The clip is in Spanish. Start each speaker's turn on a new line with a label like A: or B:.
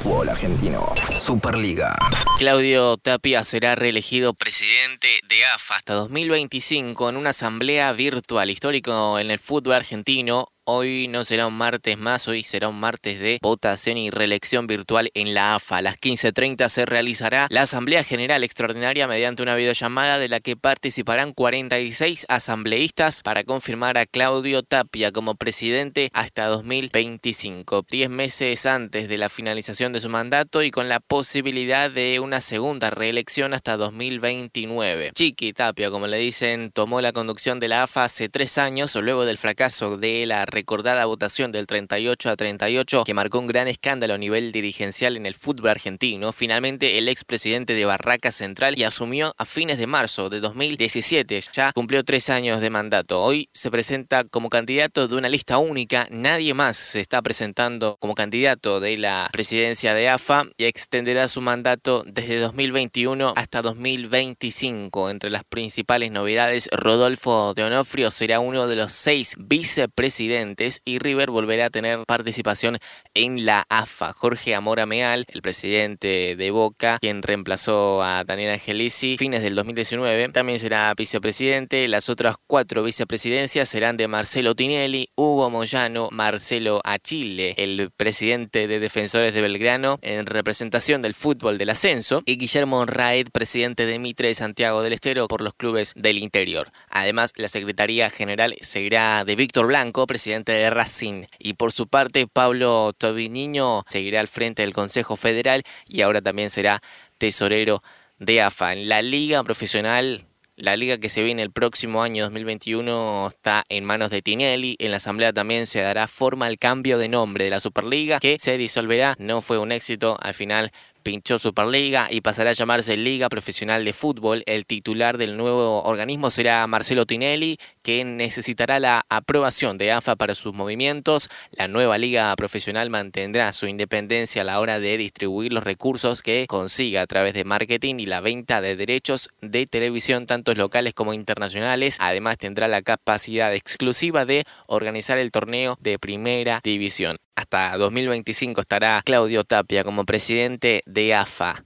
A: fútbol argentino. Superliga.
B: Claudio Tapia será reelegido presidente de AFA hasta 2025 en una asamblea virtual histórico en el fútbol argentino Hoy no será un martes más, hoy será un martes de votación y reelección virtual en la AFA. A las 15.30 se realizará la Asamblea General Extraordinaria mediante una videollamada de la que participarán 46 asambleístas para confirmar a Claudio Tapia como presidente hasta 2025, 10 meses antes de la finalización de su mandato y con la posibilidad de una segunda reelección hasta 2029. Chiqui Tapia, como le dicen, tomó la conducción de la AFA hace tres años luego del fracaso de la recordada votación del 38 a 38 que marcó un gran escándalo a nivel dirigencial en el fútbol argentino, finalmente el expresidente de Barraca Central y asumió a fines de marzo de 2017. Ya cumplió tres años de mandato. Hoy se presenta como candidato de una lista única. Nadie más se está presentando como candidato de la presidencia de AFA y extenderá su mandato desde 2021 hasta 2025. Entre las principales novedades, Rodolfo de Onofrio será uno de los seis vicepresidentes y River volverá a tener participación en la AFA. Jorge Amora Meal, el presidente de Boca, quien reemplazó a Daniel Angelici fines del 2019, también será vicepresidente. Las otras cuatro vicepresidencias serán de Marcelo Tinelli, Hugo Moyano, Marcelo Achille, el presidente de Defensores de Belgrano en representación del fútbol del ascenso, y Guillermo Raed, presidente de Mitre de Santiago del Estero por los clubes del interior. Además, la Secretaría General seguirá de Víctor Blanco, presidente de Racing. Y por su parte, Pablo Tobiniño seguirá al frente del Consejo Federal y ahora también será tesorero de AFA. En la liga profesional la liga que se viene el próximo año 2021 está en manos de Tinelli. En la asamblea también se dará forma al cambio de nombre de la Superliga que se disolverá. No fue un éxito. Al final pinchó Superliga y pasará a llamarse Liga Profesional de Fútbol. El titular del nuevo organismo será Marcelo Tinelli, que necesitará la aprobación de AFA para sus movimientos. La nueva Liga Profesional mantendrá su independencia a la hora de distribuir los recursos que consiga a través de marketing y la venta de derechos de televisión, tanto locales como internacionales. Además, tendrá la capacidad exclusiva de organizar el torneo de primera división. Hasta 2025 estará Claudio Tapia como presidente de AFA.